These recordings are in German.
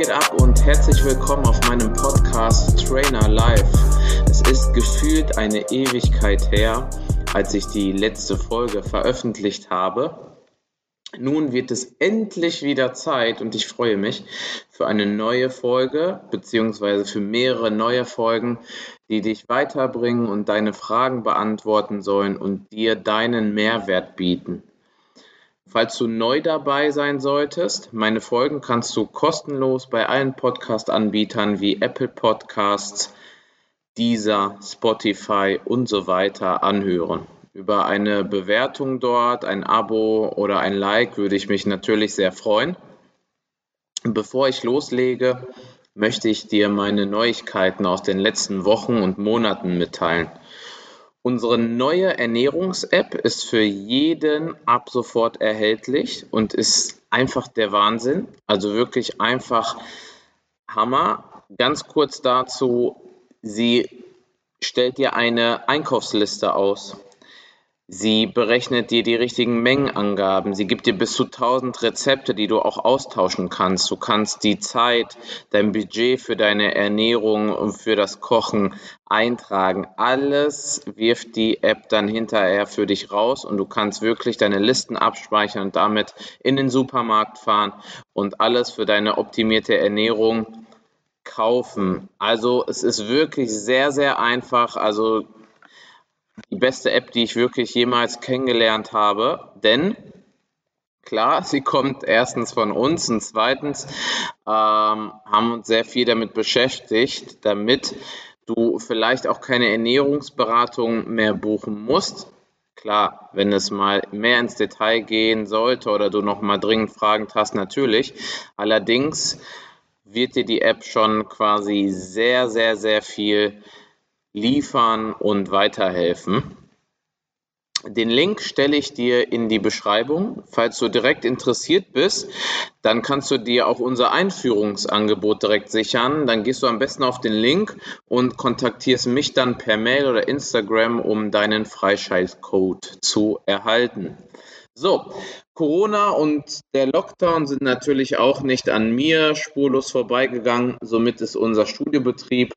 Geht ab und herzlich willkommen auf meinem Podcast Trainer Live. Es ist gefühlt eine Ewigkeit her, als ich die letzte Folge veröffentlicht habe. Nun wird es endlich wieder Zeit und ich freue mich für eine neue Folge beziehungsweise für mehrere neue Folgen, die dich weiterbringen und deine Fragen beantworten sollen und dir deinen Mehrwert bieten. Falls du neu dabei sein solltest, meine Folgen kannst du kostenlos bei allen Podcast-Anbietern wie Apple Podcasts, Deezer, Spotify und so weiter anhören. Über eine Bewertung dort, ein Abo oder ein Like würde ich mich natürlich sehr freuen. Bevor ich loslege, möchte ich dir meine Neuigkeiten aus den letzten Wochen und Monaten mitteilen. Unsere neue Ernährungs-App ist für jeden ab sofort erhältlich und ist einfach der Wahnsinn. Also wirklich einfach Hammer. Ganz kurz dazu, sie stellt dir eine Einkaufsliste aus. Sie berechnet dir die richtigen Mengenangaben. Sie gibt dir bis zu 1000 Rezepte, die du auch austauschen kannst. Du kannst die Zeit, dein Budget für deine Ernährung und für das Kochen eintragen. Alles wirft die App dann hinterher für dich raus und du kannst wirklich deine Listen abspeichern und damit in den Supermarkt fahren und alles für deine optimierte Ernährung kaufen. Also es ist wirklich sehr, sehr einfach. Also die beste App, die ich wirklich jemals kennengelernt habe, denn klar, sie kommt erstens von uns und zweitens ähm, haben uns sehr viel damit beschäftigt, damit du vielleicht auch keine Ernährungsberatung mehr buchen musst. Klar, wenn es mal mehr ins Detail gehen sollte oder du noch mal dringend Fragen hast, natürlich. Allerdings wird dir die App schon quasi sehr, sehr, sehr viel liefern und weiterhelfen. Den Link stelle ich dir in die Beschreibung. Falls du direkt interessiert bist, dann kannst du dir auch unser Einführungsangebot direkt sichern. Dann gehst du am besten auf den Link und kontaktierst mich dann per Mail oder Instagram, um deinen Freischaltcode zu erhalten. So, Corona und der Lockdown sind natürlich auch nicht an mir spurlos vorbeigegangen. Somit ist unser Studiobetrieb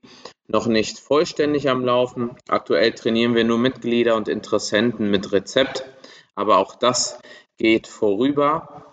noch nicht vollständig am Laufen. Aktuell trainieren wir nur Mitglieder und Interessenten mit Rezept, aber auch das geht vorüber.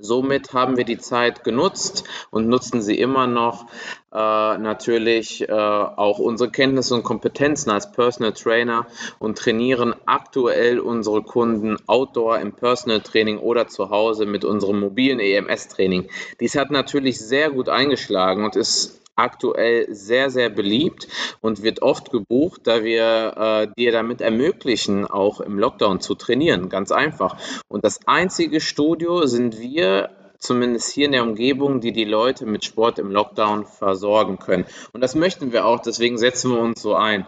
Somit haben wir die Zeit genutzt und nutzen sie immer noch äh, natürlich äh, auch unsere Kenntnisse und Kompetenzen als Personal Trainer und trainieren aktuell unsere Kunden outdoor im Personal Training oder zu Hause mit unserem mobilen EMS Training. Dies hat natürlich sehr gut eingeschlagen und ist aktuell sehr, sehr beliebt und wird oft gebucht, da wir äh, dir damit ermöglichen, auch im Lockdown zu trainieren. Ganz einfach. Und das einzige Studio sind wir zumindest hier in der Umgebung, die die Leute mit Sport im Lockdown versorgen können. Und das möchten wir auch, deswegen setzen wir uns so ein.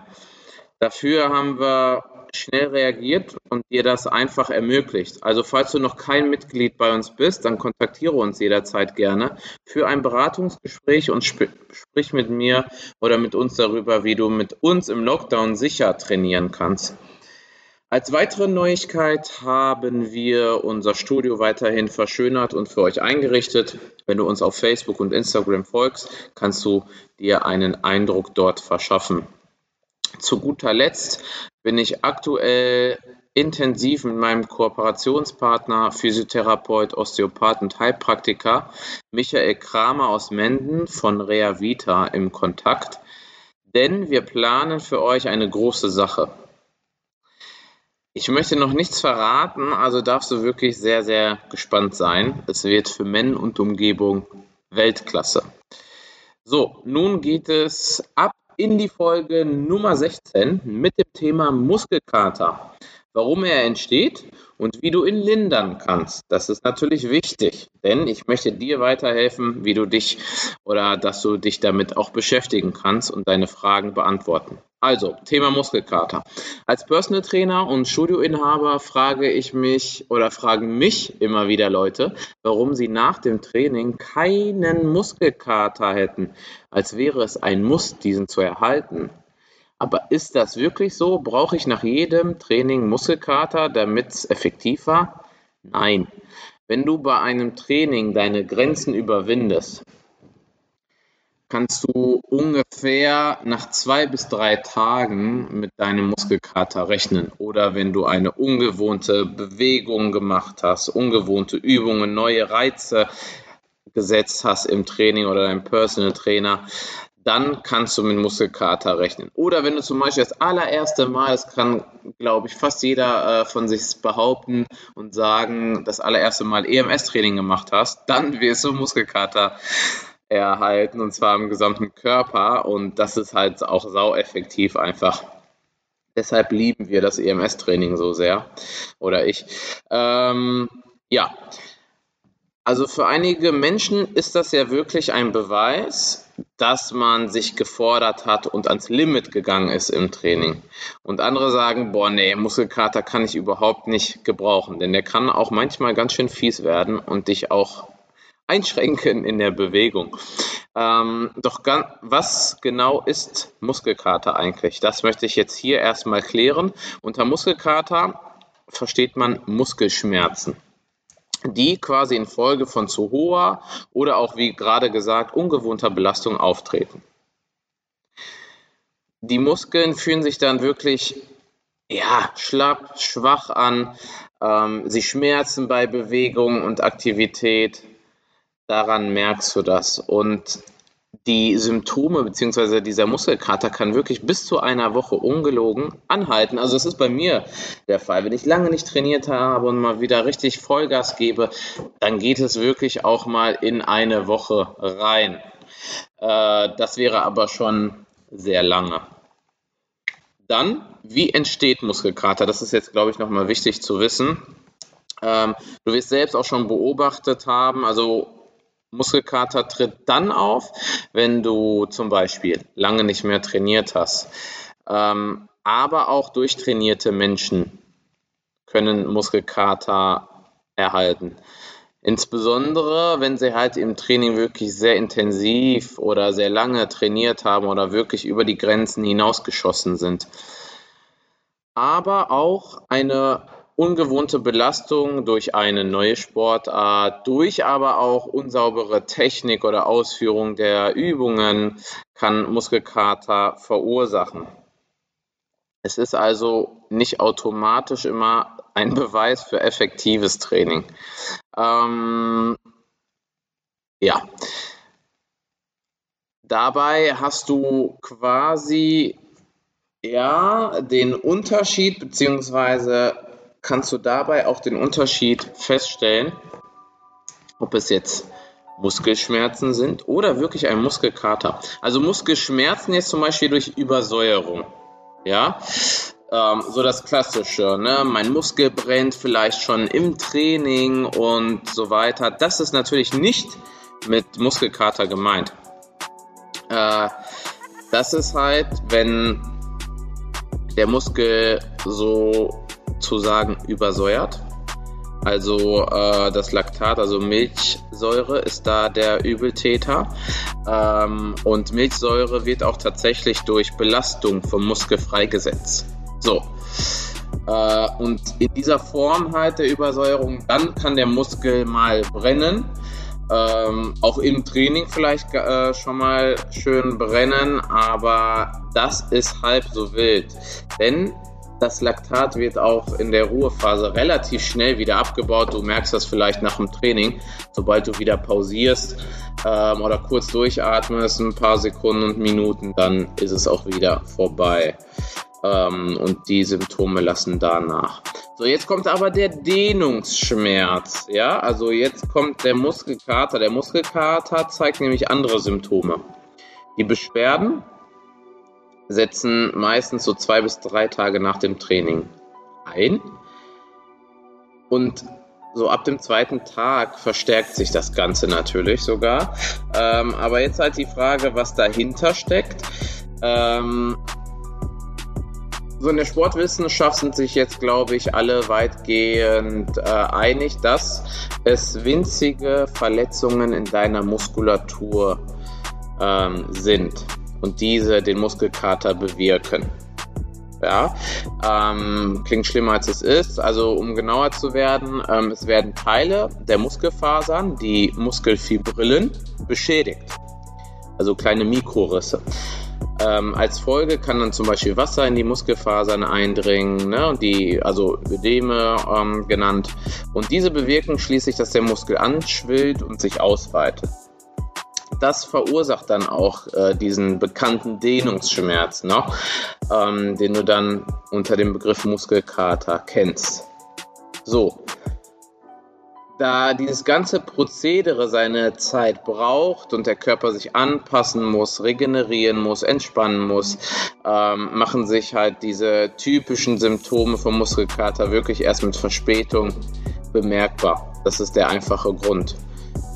Dafür haben wir schnell reagiert und dir das einfach ermöglicht. Also falls du noch kein Mitglied bei uns bist, dann kontaktiere uns jederzeit gerne für ein Beratungsgespräch und sp sprich mit mir oder mit uns darüber, wie du mit uns im Lockdown sicher trainieren kannst. Als weitere Neuigkeit haben wir unser Studio weiterhin verschönert und für euch eingerichtet. Wenn du uns auf Facebook und Instagram folgst, kannst du dir einen Eindruck dort verschaffen. Zu guter Letzt bin ich aktuell intensiv mit meinem Kooperationspartner, Physiotherapeut, Osteopath und Heilpraktiker Michael Kramer aus Menden von Rea Vita im Kontakt, denn wir planen für euch eine große Sache. Ich möchte noch nichts verraten, also darfst du wirklich sehr, sehr gespannt sein. Es wird für Men und Umgebung Weltklasse. So, nun geht es ab in die Folge Nummer 16 mit dem Thema Muskelkater. Warum er entsteht und wie du ihn lindern kannst. Das ist natürlich wichtig, denn ich möchte dir weiterhelfen, wie du dich oder dass du dich damit auch beschäftigen kannst und deine Fragen beantworten. Also, Thema Muskelkater. Als Personal Trainer und Studioinhaber frage ich mich oder fragen mich immer wieder Leute, warum sie nach dem Training keinen Muskelkater hätten, als wäre es ein Muss, diesen zu erhalten. Aber ist das wirklich so? Brauche ich nach jedem Training Muskelkater, damit es effektiv war? Nein. Wenn du bei einem Training deine Grenzen überwindest, kannst du ungefähr nach zwei bis drei Tagen mit deinem Muskelkater rechnen. Oder wenn du eine ungewohnte Bewegung gemacht hast, ungewohnte Übungen, neue Reize gesetzt hast im Training oder dein Personal Trainer, dann kannst du mit Muskelkater rechnen. Oder wenn du zum Beispiel das allererste Mal, das kann, glaube ich, fast jeder äh, von sich behaupten und sagen, das allererste Mal EMS-Training gemacht hast, dann wirst du Muskelkater erhalten und zwar im gesamten Körper und das ist halt auch sau effektiv einfach. Deshalb lieben wir das EMS-Training so sehr oder ich. Ähm, ja, also für einige Menschen ist das ja wirklich ein Beweis, dass man sich gefordert hat und ans Limit gegangen ist im Training. Und andere sagen, boah, nee, Muskelkater kann ich überhaupt nicht gebrauchen, denn der kann auch manchmal ganz schön fies werden und dich auch einschränken in der Bewegung. Ähm, doch was genau ist Muskelkater eigentlich? Das möchte ich jetzt hier erstmal klären. Unter Muskelkater versteht man Muskelschmerzen die quasi infolge von zu hoher oder auch, wie gerade gesagt, ungewohnter Belastung auftreten. Die Muskeln fühlen sich dann wirklich ja, schlapp, schwach an, ähm, sie schmerzen bei Bewegung und Aktivität. Daran merkst du das. Und die Symptome bzw. dieser Muskelkater kann wirklich bis zu einer Woche ungelogen anhalten. Also es ist bei mir der Fall. Wenn ich lange nicht trainiert habe und mal wieder richtig Vollgas gebe, dann geht es wirklich auch mal in eine Woche rein. Äh, das wäre aber schon sehr lange. Dann, wie entsteht Muskelkater? Das ist jetzt, glaube ich, nochmal wichtig zu wissen. Ähm, du wirst selbst auch schon beobachtet haben, also Muskelkater tritt dann auf, wenn du zum Beispiel lange nicht mehr trainiert hast. Ähm, aber auch durchtrainierte Menschen können Muskelkater erhalten. Insbesondere, wenn sie halt im Training wirklich sehr intensiv oder sehr lange trainiert haben oder wirklich über die Grenzen hinausgeschossen sind. Aber auch eine ungewohnte Belastung durch eine neue Sportart, durch aber auch unsaubere Technik oder Ausführung der Übungen kann Muskelkater verursachen. Es ist also nicht automatisch immer ein Beweis für effektives Training. Ähm, ja. Dabei hast du quasi ja den Unterschied beziehungsweise kannst du dabei auch den Unterschied feststellen, ob es jetzt Muskelschmerzen sind oder wirklich ein Muskelkater. Also Muskelschmerzen jetzt zum Beispiel durch Übersäuerung. Ja, ähm, so das Klassische, ne? Mein Muskel brennt vielleicht schon im Training und so weiter. Das ist natürlich nicht mit Muskelkater gemeint. Äh, das ist halt, wenn der Muskel so sozusagen übersäuert. Also äh, das Laktat, also Milchsäure, ist da der Übeltäter. Ähm, und Milchsäure wird auch tatsächlich durch Belastung vom Muskel freigesetzt. So. Äh, und in dieser Form halt der Übersäuerung, dann kann der Muskel mal brennen. Ähm, auch im Training vielleicht äh, schon mal schön brennen, aber das ist halb so wild. Denn das Laktat wird auch in der Ruhephase relativ schnell wieder abgebaut. Du merkst das vielleicht nach dem Training, sobald du wieder pausierst ähm, oder kurz durchatmest, ein paar Sekunden und Minuten, dann ist es auch wieder vorbei. Ähm, und die Symptome lassen danach. So, jetzt kommt aber der Dehnungsschmerz. Ja, also jetzt kommt der Muskelkater. Der Muskelkater zeigt nämlich andere Symptome. Die Beschwerden setzen meistens so zwei bis drei Tage nach dem Training ein. Und so ab dem zweiten Tag verstärkt sich das Ganze natürlich sogar. Ähm, aber jetzt halt die Frage, was dahinter steckt. Ähm, so in der Sportwissenschaft sind sich jetzt, glaube ich, alle weitgehend äh, einig, dass es winzige Verletzungen in deiner Muskulatur ähm, sind und diese den Muskelkater bewirken. Ja, ähm, klingt schlimmer als es ist. Also um genauer zu werden, ähm, es werden Teile der Muskelfasern, die Muskelfibrillen, beschädigt. also kleine Mikrorisse. Ähm, als Folge kann dann zum Beispiel Wasser in die Muskelfasern eindringen, ne, die, also Ödeme ähm, genannt. Und diese bewirken schließlich, dass der Muskel anschwillt und sich ausweitet. Das verursacht dann auch äh, diesen bekannten Dehnungsschmerz, ne, ähm, den du dann unter dem Begriff Muskelkater kennst. So, da dieses ganze Prozedere seine Zeit braucht und der Körper sich anpassen muss, regenerieren muss, entspannen muss, ähm, machen sich halt diese typischen Symptome vom Muskelkater wirklich erst mit Verspätung bemerkbar. Das ist der einfache Grund.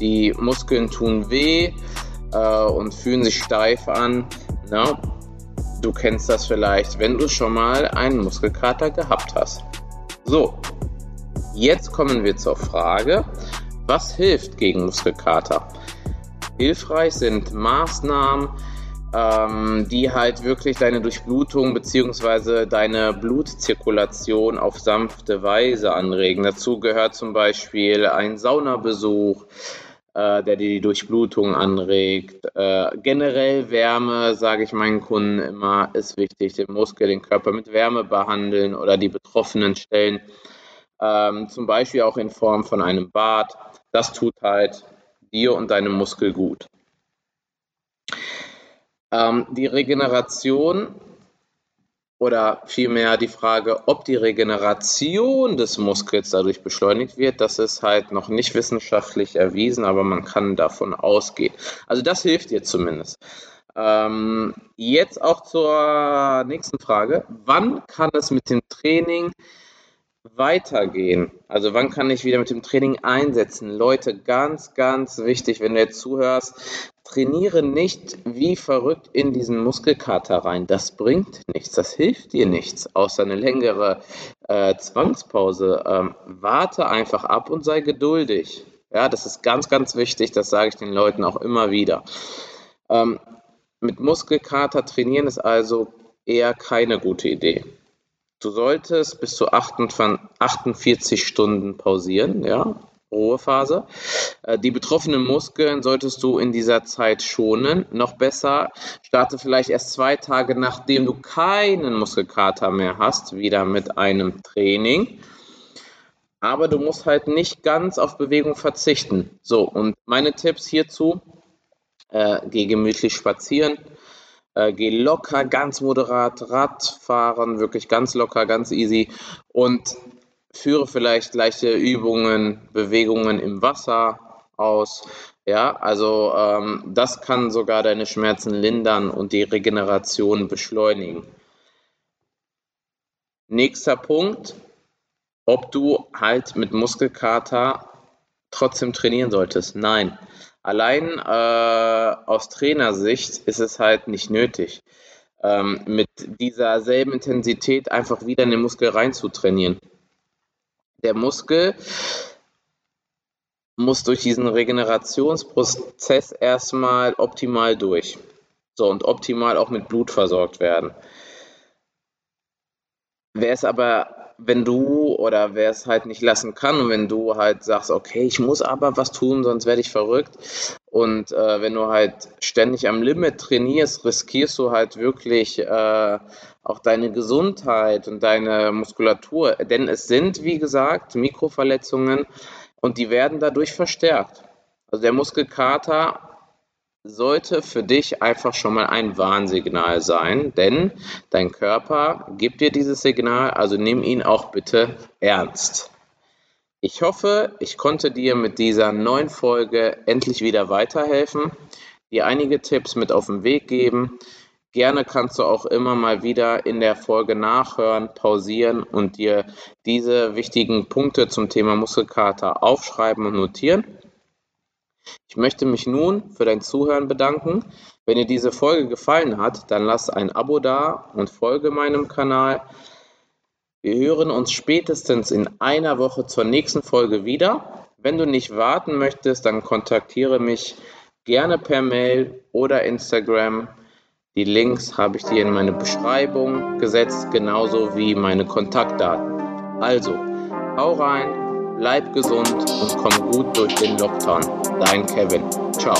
Die Muskeln tun weh äh, und fühlen sich steif an. Na, du kennst das vielleicht, wenn du schon mal einen Muskelkater gehabt hast. So, Jetzt kommen wir zur Frage, was hilft gegen Muskelkater? Hilfreich sind Maßnahmen, ähm, die halt wirklich deine Durchblutung bzw. deine Blutzirkulation auf sanfte Weise anregen. Dazu gehört zum Beispiel ein Saunabesuch, äh, der die Durchblutung anregt. Äh, generell Wärme, sage ich meinen Kunden immer, ist wichtig. Den Muskel, den Körper mit Wärme behandeln oder die betroffenen Stellen ähm, zum Beispiel auch in Form von einem Bad. Das tut halt dir und deinem Muskel gut. Ähm, die Regeneration oder vielmehr die Frage, ob die Regeneration des Muskels dadurch beschleunigt wird, das ist halt noch nicht wissenschaftlich erwiesen, aber man kann davon ausgehen. Also das hilft dir zumindest. Ähm, jetzt auch zur nächsten Frage. Wann kann es mit dem Training weitergehen? Also wann kann ich wieder mit dem Training einsetzen? Leute, ganz, ganz wichtig, wenn du jetzt zuhörst, trainiere nicht wie verrückt in diesen Muskelkater rein. Das bringt nichts, das hilft dir nichts, außer eine längere äh, Zwangspause. Ähm, warte einfach ab und sei geduldig. Ja, das ist ganz, ganz wichtig, das sage ich den Leuten auch immer wieder. Ähm, mit Muskelkater trainieren ist also eher keine gute Idee. Du solltest bis zu 48 Stunden pausieren, ja, Ruhephase. Äh, die betroffenen Muskeln solltest du in dieser Zeit schonen. Noch besser, starte vielleicht erst zwei Tage, nachdem du keinen Muskelkater mehr hast, wieder mit einem Training. Aber du musst halt nicht ganz auf Bewegung verzichten. So, und meine Tipps hierzu, äh, geh gemütlich spazieren, äh, geh locker, ganz moderat Rad fahren, wirklich ganz locker, ganz easy und führe vielleicht leichte Übungen, Bewegungen im Wasser aus. Ja, also ähm, das kann sogar deine Schmerzen lindern und die Regeneration beschleunigen. Nächster Punkt, ob du halt mit Muskelkater trotzdem trainieren solltest. Nein, Allein äh, aus Trainersicht ist es halt nicht nötig, ähm, mit dieser selben Intensität einfach wieder in den Muskel reinzutrainieren. Der Muskel muss durch diesen Regenerationsprozess erstmal optimal durch. So, und optimal auch mit Blut versorgt werden. Wer es aber wenn du oder wer es halt nicht lassen kann und wenn du halt sagst, okay, ich muss aber was tun, sonst werde ich verrückt. Und äh, wenn du halt ständig am Limit trainierst, riskierst du halt wirklich äh, auch deine Gesundheit und deine Muskulatur. Denn es sind, wie gesagt, Mikroverletzungen und die werden dadurch verstärkt. Also der Muskelkater sollte für dich einfach schon mal ein Warnsignal sein, denn dein Körper gibt dir dieses Signal, also nimm ihn auch bitte ernst. Ich hoffe, ich konnte dir mit dieser neuen Folge endlich wieder weiterhelfen, dir einige Tipps mit auf den Weg geben. Gerne kannst du auch immer mal wieder in der Folge nachhören, pausieren und dir diese wichtigen Punkte zum Thema Muskelkater aufschreiben und notieren. Ich möchte mich nun für dein Zuhören bedanken. Wenn dir diese Folge gefallen hat, dann lass ein Abo da und folge meinem Kanal. Wir hören uns spätestens in einer Woche zur nächsten Folge wieder. Wenn du nicht warten möchtest, dann kontaktiere mich gerne per Mail oder Instagram. Die Links habe ich dir in meine Beschreibung gesetzt, genauso wie meine Kontaktdaten. Also, hau rein, bleib gesund und komm gut durch den Lockdown. Dein Kevin. Ciao.